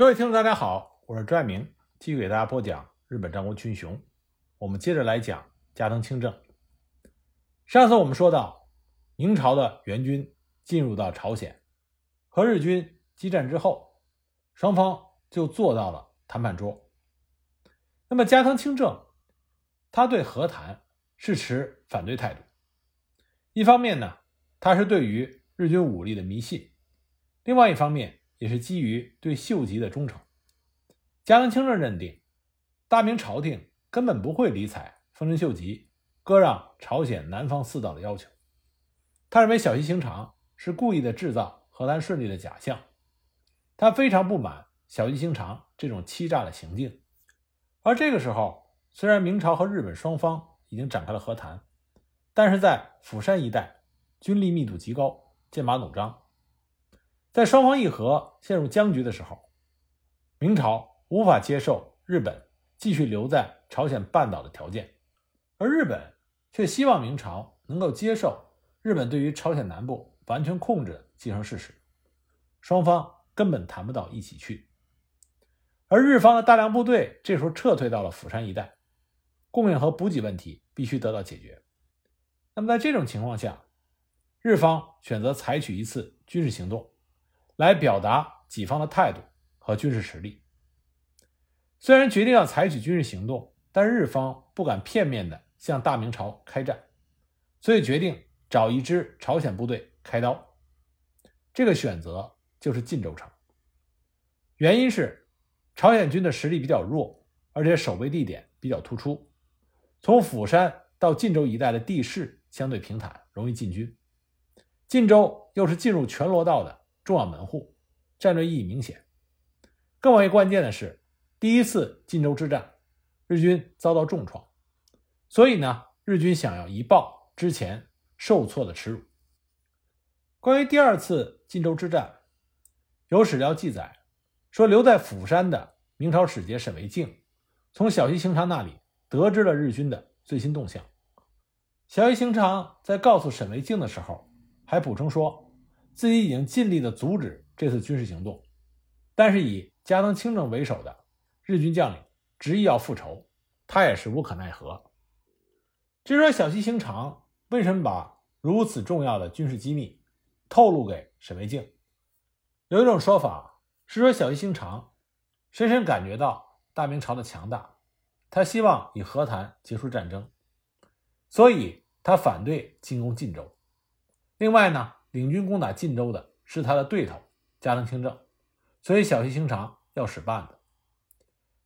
各位听众，大家好，我是朱爱明，继续给大家播讲日本战国群雄。我们接着来讲加藤清正。上次我们说到，明朝的援军进入到朝鲜，和日军激战之后，双方就坐到了谈判桌。那么加藤清正，他对和谈是持反对态度。一方面呢，他是对于日军武力的迷信；另外一方面，也是基于对秀吉的忠诚。加藤清正认定，大明朝廷根本不会理睬丰臣秀吉割让朝鲜南方四道的要求。他认为小西行长是故意的制造和谈顺利的假象。他非常不满小西行长这种欺诈的行径。而这个时候，虽然明朝和日本双方已经展开了和谈，但是在釜山一带军力密度极高，剑拔弩张。在双方议和陷入僵局的时候，明朝无法接受日本继续留在朝鲜半岛的条件，而日本却希望明朝能够接受日本对于朝鲜南部完全控制的既成事实。双方根本谈不到一起去，而日方的大量部队这时候撤退到了釜山一带，供应和补给问题必须得到解决。那么在这种情况下，日方选择采取一次军事行动。来表达己方的态度和军事实力。虽然决定要采取军事行动，但日方不敢片面的向大明朝开战，所以决定找一支朝鲜部队开刀。这个选择就是晋州城。原因是朝鲜军的实力比较弱，而且守备地点比较突出，从釜山到晋州一带的地势相对平坦，容易进军。晋州又是进入全罗道的。重要门户，战略意义明显。更为关键的是，第一次晋州之战，日军遭到重创，所以呢，日军想要一报之前受挫的耻辱。关于第二次晋州之战，有史料记载说，留在釜山的明朝使节沈维敬，从小西行长那里得知了日军的最新动向。小西行长在告诉沈维敬的时候，还补充说。自己已经尽力的阻止这次军事行动，但是以加藤清正为首的日军将领执意要复仇，他也是无可奈何。至于说小西行长为什么把如此重要的军事机密透露给沈惟敬，有一种说法是说小西行长深深感觉到大明朝的强大，他希望以和谈结束战争，所以他反对进攻晋州。另外呢？领军攻打晋州的是他的对头加藤清正，所以小西行长要使绊子。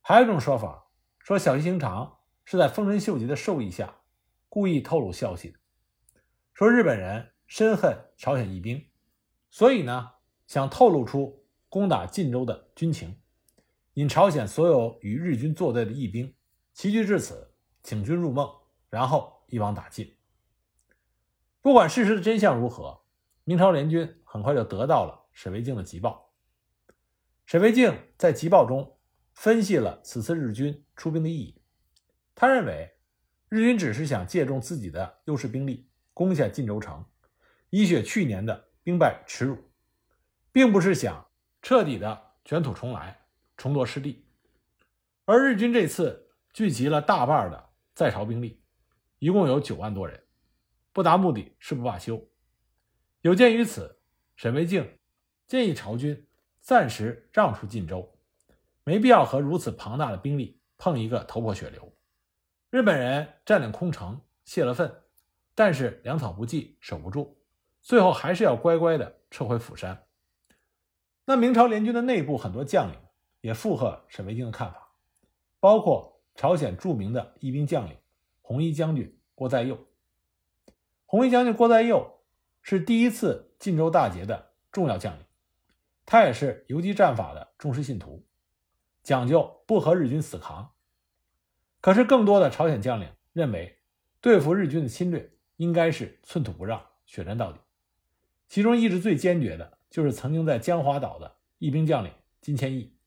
还有一种说法，说小西行长是在丰臣秀吉的授意下故意透露消息的，说日本人深恨朝鲜义兵，所以呢想透露出攻打晋州的军情，引朝鲜所有与日军作对的义兵齐聚至此，请君入梦，然后一网打尽。不管事实的真相如何。明朝联军很快就得到了沈维敬的急报。沈维敬在急报中分析了此次日军出兵的意义。他认为，日军只是想借重自己的优势兵力攻下晋州城，以雪去年的兵败耻辱，并不是想彻底的卷土重来，重夺失地。而日军这次聚集了大半的在朝兵力，一共有九万多人，不达目的誓不罢休。有鉴于此，沈惟敬建议朝军暂时让出晋州，没必要和如此庞大的兵力碰一个头破血流。日本人占领空城，泄了愤，但是粮草不济，守不住，最后还是要乖乖的撤回釜山。那明朝联军的内部很多将领也附和沈惟敬的看法，包括朝鲜著名的义兵将领红衣将军郭在右。红衣将军郭在右。是第一次晋州大捷的重要将领，他也是游击战法的忠实信徒，讲究不和日军死扛。可是，更多的朝鲜将领认为，对付日军的侵略应该是寸土不让，血战到底。其中意志最坚决的就是曾经在江华岛的义兵将领金千义。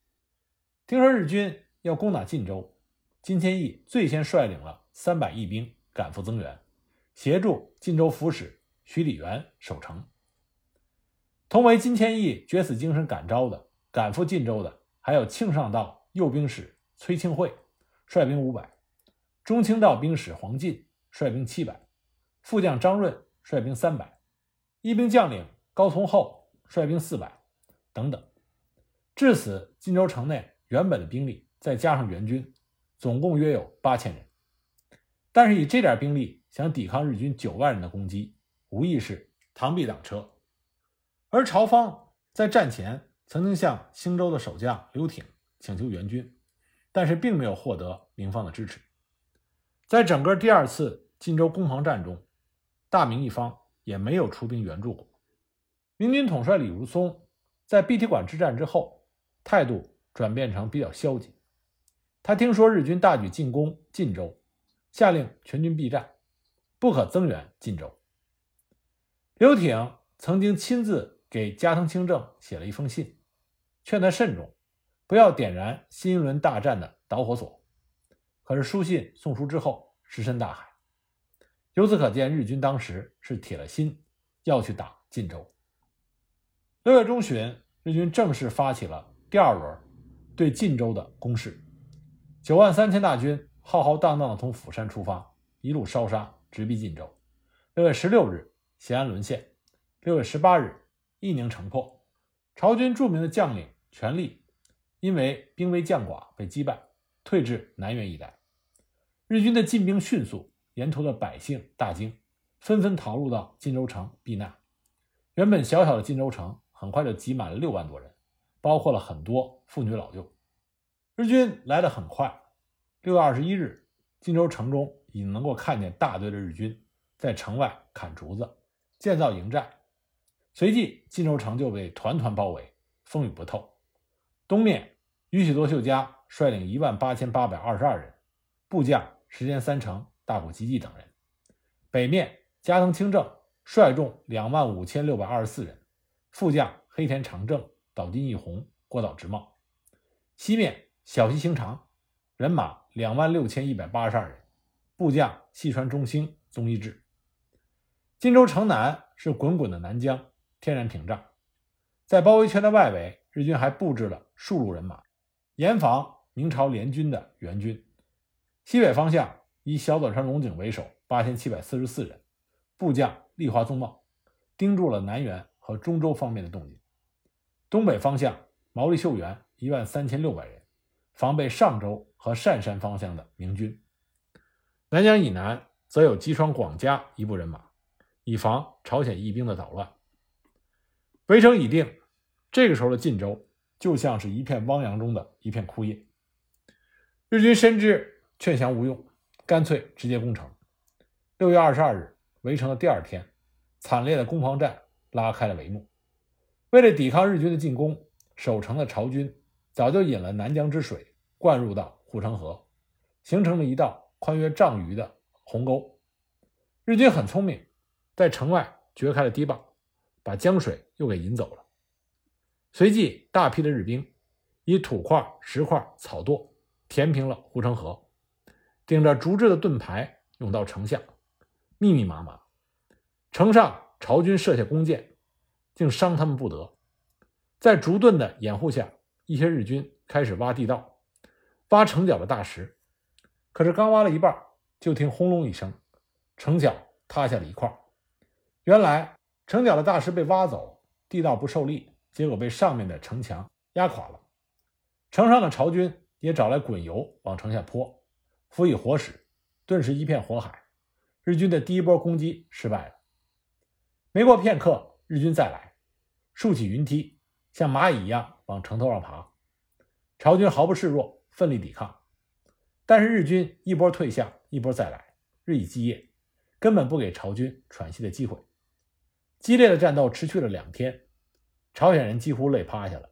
听说日军要攻打晋州，金千义最先率领了三百义兵赶赴增援，协助晋州府使。徐礼元守城，同为金千义决死精神感召的，赶赴晋州的还有庆尚道右兵使崔庆会率兵五百，中清道兵使黄进率兵七百，副将张润率兵三百，一兵将领高从厚率兵四百，等等。至此，晋州城内原本的兵力再加上援军，总共约有八千人。但是以这点兵力想抵抗日军九万人的攻击，无疑是螳臂挡车。而朝方在战前曾经向兴州的守将刘挺请求援军，但是并没有获得明方的支持。在整个第二次晋州攻防战中，大明一方也没有出兵援助过。明军统帅李如松在碧蹄馆之战之后，态度转变成比较消极。他听说日军大举进攻晋州，下令全军避战，不可增援晋州。刘挺曾经亲自给加藤清正写了一封信，劝他慎重，不要点燃新一轮大战的导火索。可是书信送出之后，石沉大海。由此可见，日军当时是铁了心要去打晋州。六月中旬，日军正式发起了第二轮对晋州的攻势。九万三千大军浩浩荡荡地从釜山出发，一路烧杀，直逼晋州。六月十六日，咸安沦陷；六月十八日，义宁城破。朝军著名的将领全力因为兵微将寡被击败，退至南原一带。日军的进兵迅速，沿途的百姓大惊，纷纷逃入到晋州城避难。原本小小的晋州城很快就挤满了六万多人，包括了很多妇女老幼。日军来得很快，六月二十一日，晋州城中已经能够看见大队的日军在城外砍竹子、建造营寨。随即，晋州城就被团团包围，风雨不透。东面，宇喜多秀家率领一万八千八百二十二人，部将石田三成、大谷吉继等人；北面，加藤清正率众两万五千六百二十四人，副将黑田长政、岛津义弘、郭岛直茂；西面。小西行长，人马两万六千一百八十二人，部将细川中兴、宗一志。荆州城南是滚滚的南江，天然屏障。在包围圈的外围，日军还布置了数路人马，严防明朝联军的援军。西北方向以小早川龙井为首，八千七百四十四人，部将立花宗茂，盯住了南原和中州方面的动静。东北方向毛利秀元一万三千六百人。防备上州和单山方向的明军，南江以南则有吉川广家一部人马，以防朝鲜义兵的捣乱。围城已定，这个时候的晋州就像是一片汪洋中的一片枯叶。日军深知劝降无用，干脆直接攻城。六月二十二日，围城的第二天，惨烈的攻防战拉开了帷幕。为了抵抗日军的进攻，守城的朝军早就引了南江之水。灌入到护城河，形成了一道宽约丈余的鸿沟。日军很聪明，在城外掘开了堤坝，把江水又给引走了。随即，大批的日兵以土块、石块、草垛填平了护城河，顶着竹制的盾牌涌到城下，密密麻麻。城上朝军射下弓箭，竟伤他们不得。在竹盾的掩护下，一些日军开始挖地道。挖城角的大石，可是刚挖了一半，就听轰隆一声，城角塌下了一块。原来城角的大石被挖走，地道不受力，结果被上面的城墙压垮了。城上的朝军也找来滚油往城下泼，辅以火矢，顿时一片火海。日军的第一波攻击失败了。没过片刻，日军再来，竖起云梯，像蚂蚁一样往城头上爬。朝军毫不示弱。奋力抵抗，但是日军一波退下，一波再来，日以继夜，根本不给朝军喘息的机会。激烈的战斗持续了两天，朝鲜人几乎累趴下了。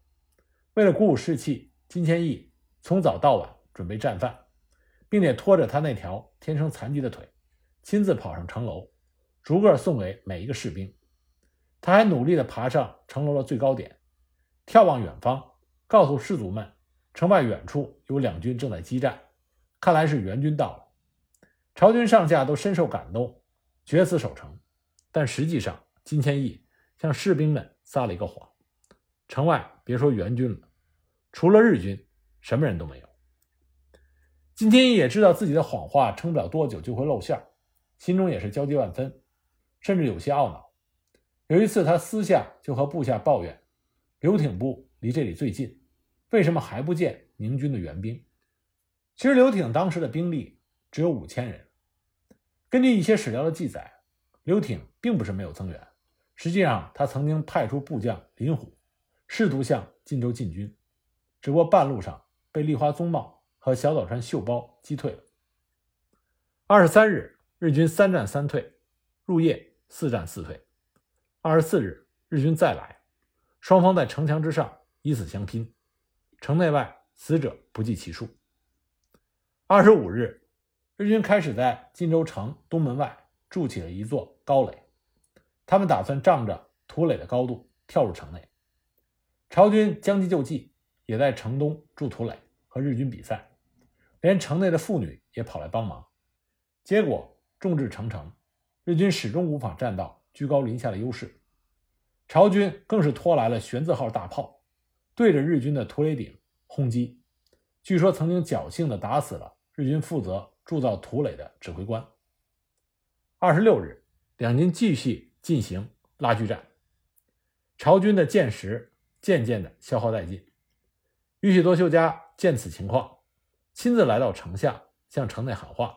为了鼓舞士气，金千义从早到晚准备战饭，并且拖着他那条天生残疾的腿，亲自跑上城楼，逐个送给每一个士兵。他还努力地爬上城楼的最高点，眺望远方，告诉士卒们。城外远处有两军正在激战，看来是援军到了。朝军上下都深受感动，决死守城。但实际上，金千义向士兵们撒了一个谎：城外别说援军了，除了日军，什么人都没有。金天翼也知道自己的谎话撑不了多久就会露馅，心中也是焦急万分，甚至有些懊恼。有一次，他私下就和部下抱怨：“刘挺部离这里最近，为什么还不见明军的援兵？”其实，刘挺当时的兵力只有五千人。根据一些史料的记载，刘挺并不是没有增援，实际上他曾经派出部将林虎，试图向晋州进军，只不过半路上被立花宗茂和小早川秀包击退了。二十三日，日军三战三退，入夜四战四退。二十四日，日军再来，双方在城墙之上以死相拼，城内外死者不计其数。二十五日，日军开始在晋州城东门外筑起了一座高垒，他们打算仗着土垒的高度跳入城内。朝军将计就计，也在城东筑土垒和日军比赛，连城内的妇女也跑来帮忙。结果众志成城，日军始终无法占到。居高临下的优势，朝军更是拖来了玄字号大炮，对着日军的土垒顶轰击。据说曾经侥幸地打死了日军负责铸造土垒的指挥官。二十六日，两军继续进行拉锯战，朝军的箭矢渐渐地消耗殆尽。宇喜多秀家见此情况，亲自来到城下，向城内喊话，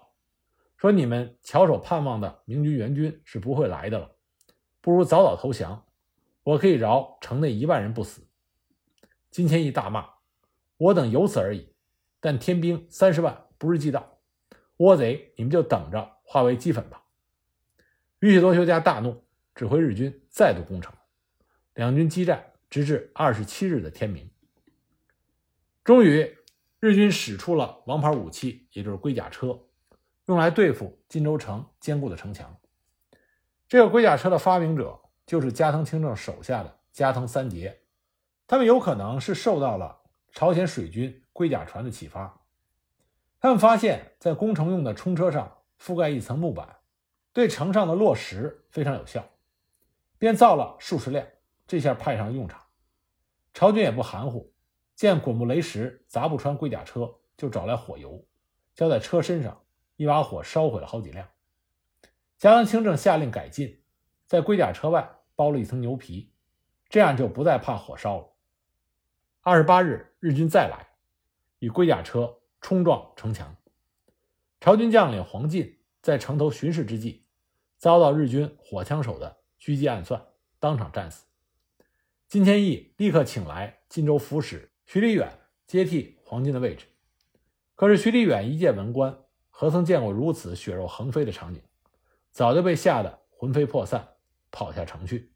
说：“你们翘首盼望的明军援军是不会来的了。”不如早早投降，我可以饶城内一万人不死。金千义大骂：“我等有此而已，但天兵三十万不日即到，倭贼你们就等着化为齑粉吧！”宇喜多秀家大怒，指挥日军再度攻城。两军激战，直至二十七日的天明。终于，日军使出了王牌武器，也就是龟甲车，用来对付晋州城坚固的城墙。这个龟甲车的发明者就是加藤清正手下的加藤三杰，他们有可能是受到了朝鲜水军龟甲船的启发。他们发现，在攻城用的冲车上覆盖一层木板，对城上的落石非常有效，便造了数十辆，这下派上用场。朝军也不含糊，见滚木雷石砸不穿龟甲车，就找来火油，浇在车身上，一把火烧毁了好几辆。加藤清正下令改进，在龟甲车外包了一层牛皮，这样就不再怕火烧了。二十八日，日军再来，与龟甲车冲撞城墙。朝军将领黄进在城头巡视之际，遭到日军火枪手的狙击暗算，当场战死。金千义立刻请来晋州府使徐立远接替黄金的位置。可是徐立远一介文官，何曾见过如此血肉横飞的场景？早就被吓得魂飞魄散，跑下城去。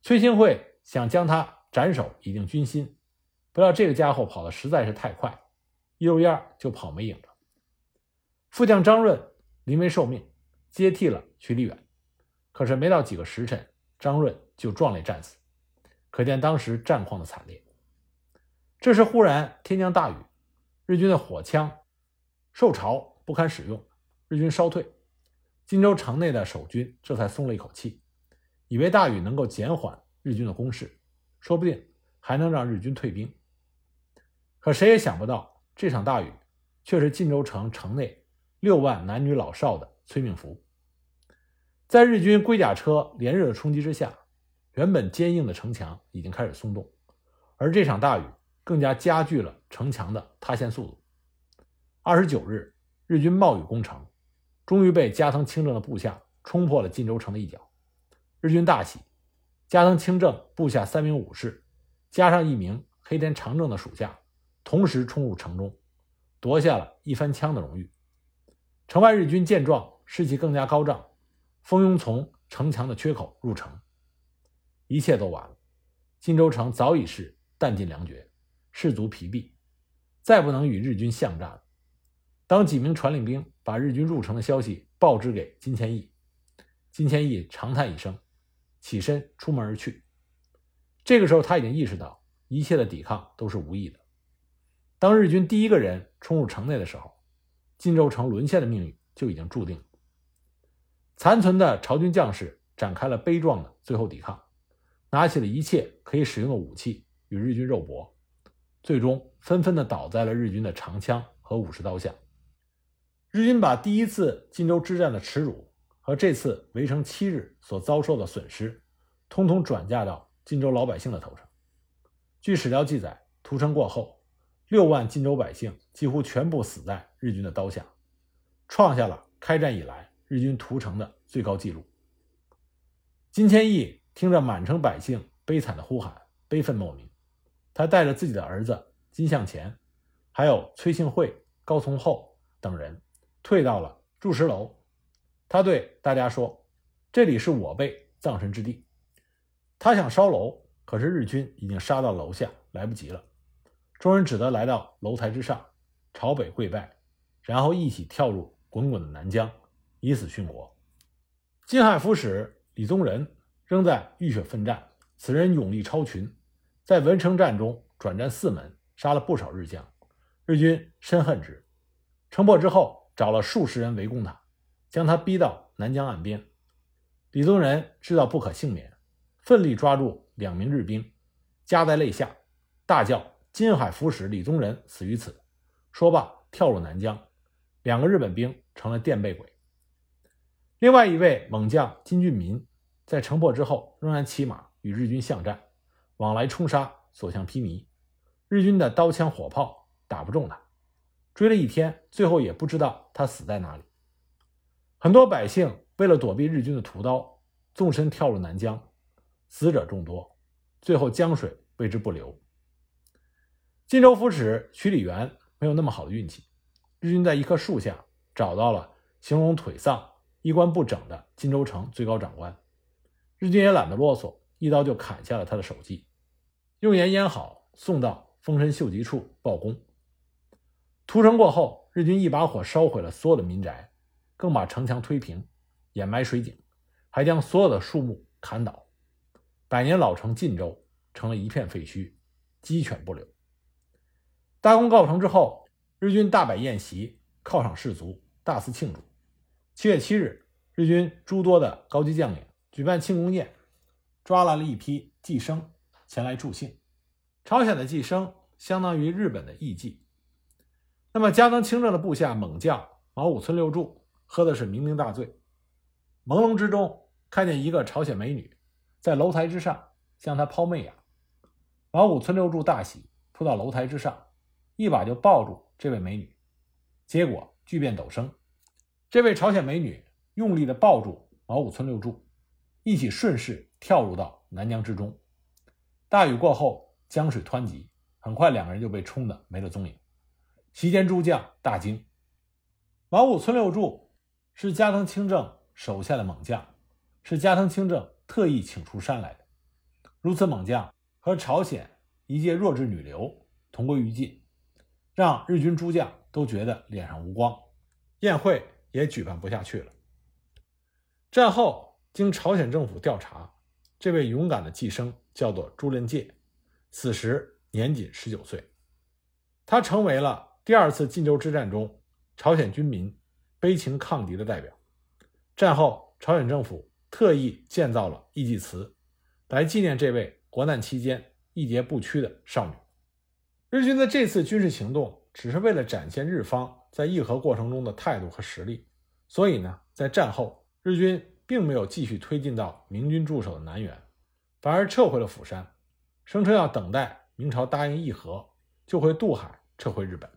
崔兴会想将他斩首以定军心，不料这个家伙跑得实在是太快，一溜烟就跑没影了。副将张润临危受命，接替了徐立远。可是没到几个时辰，张润就壮烈战死，可见当时战况的惨烈。这时忽然天降大雨，日军的火枪受潮不堪使用，日军稍退。荆州城内的守军这才松了一口气，以为大雨能够减缓日军的攻势，说不定还能让日军退兵。可谁也想不到，这场大雨却是晋州城城内六万男女老少的催命符。在日军龟甲车连日的冲击之下，原本坚硬的城墙已经开始松动，而这场大雨更加加剧了城墙的塌陷速度。二十九日，日军冒雨攻城。终于被加藤清正的部下冲破了晋州城的一角，日军大喜。加藤清正部下三名武士，加上一名黑田长政的属下，同时冲入城中，夺下了一番枪的荣誉。城外日军见状，士气更加高涨，蜂拥从城墙的缺口入城。一切都晚了，金州城早已是弹尽粮绝，士卒疲弊，再不能与日军巷战了。当几名传令兵把日军入城的消息报知给金千义，金千义长叹一声，起身出门而去。这个时候，他已经意识到一切的抵抗都是无益的。当日军第一个人冲入城内的时候，金州城沦陷的命运就已经注定了。残存的朝军将士展开了悲壮的最后抵抗，拿起了一切可以使用的武器与日军肉搏，最终纷纷的倒在了日军的长枪和武士刀下。日军把第一次晋州之战的耻辱和这次围城七日所遭受的损失，通通转嫁到晋州老百姓的头上。据史料记载，屠城过后，六万晋州百姓几乎全部死在日军的刀下，创下了开战以来日军屠城的最高纪录。金千益听着满城百姓悲惨的呼喊，悲愤莫名。他带着自己的儿子金向前，还有崔庆惠、高从厚等人，退到了筑石楼。他对大家说：“这里是我辈葬身之地。”他想烧楼，可是日军已经杀到楼下，来不及了。众人只得来到楼台之上，朝北跪拜，然后一起跳入滚滚的南江，以死殉国。金海府使李宗仁仍在浴血奋战，此人勇力超群。在文城战中转战四门，杀了不少日将，日军深恨之。城破之后，找了数十人围攻他，将他逼到南江岸边。李宗仁知道不可幸免，奋力抓住两名日兵，夹在肋下，大叫：“金海府使李宗仁死于此！”说罢，跳入南江。两个日本兵成了垫背鬼。另外一位猛将金俊民，在城破之后，仍然骑马与日军巷战。往来冲杀，所向披靡，日军的刀枪火炮打不中他，追了一天，最后也不知道他死在哪里。很多百姓为了躲避日军的屠刀，纵身跳入南江，死者众多，最后江水为之不流。晋州府使徐礼元没有那么好的运气，日军在一棵树下找到了形容腿丧、衣冠不整的金州城最高长官，日军也懒得啰嗦，一刀就砍下了他的首级。用盐腌好，送到丰臣秀吉处报功。屠城过后，日军一把火烧毁了所有的民宅，更把城墙推平，掩埋水井，还将所有的树木砍倒。百年老城晋州成了一片废墟，鸡犬不留。大功告成之后，日军大摆宴席，犒赏士卒，大肆庆祝。七月七日，日军诸多的高级将领举办庆功宴，抓来了一批妓生。前来助兴，朝鲜的妓生相当于日本的艺妓。那么加藤清正的部下猛将毛武村六柱喝的是酩酊大醉，朦胧之中看见一个朝鲜美女在楼台之上向他抛媚眼，毛武村六柱大喜，扑到楼台之上，一把就抱住这位美女，结果巨变陡生，这位朝鲜美女用力的抱住毛五村六柱，一起顺势跳入到南江之中。大雨过后，江水湍急，很快两个人就被冲得没了踪影。席间诸将大惊。毛五村六柱是加藤清正手下的猛将，是加藤清正特意请出山来的。如此猛将和朝鲜一介弱智女流同归于尽，让日军诸将都觉得脸上无光，宴会也举办不下去了。战后，经朝鲜政府调查。这位勇敢的寄生叫做朱连介，此时年仅十九岁，他成为了第二次晋州之战中朝鲜军民悲情抗敌的代表。战后，朝鲜政府特意建造了义祭祠，来纪念这位国难期间义节不屈的少女。日军的这次军事行动只是为了展现日方在议和过程中的态度和实力，所以呢，在战后日军。并没有继续推进到明军驻守的南原，反而撤回了釜山，声称要等待明朝答应议和，就会渡海撤回日本。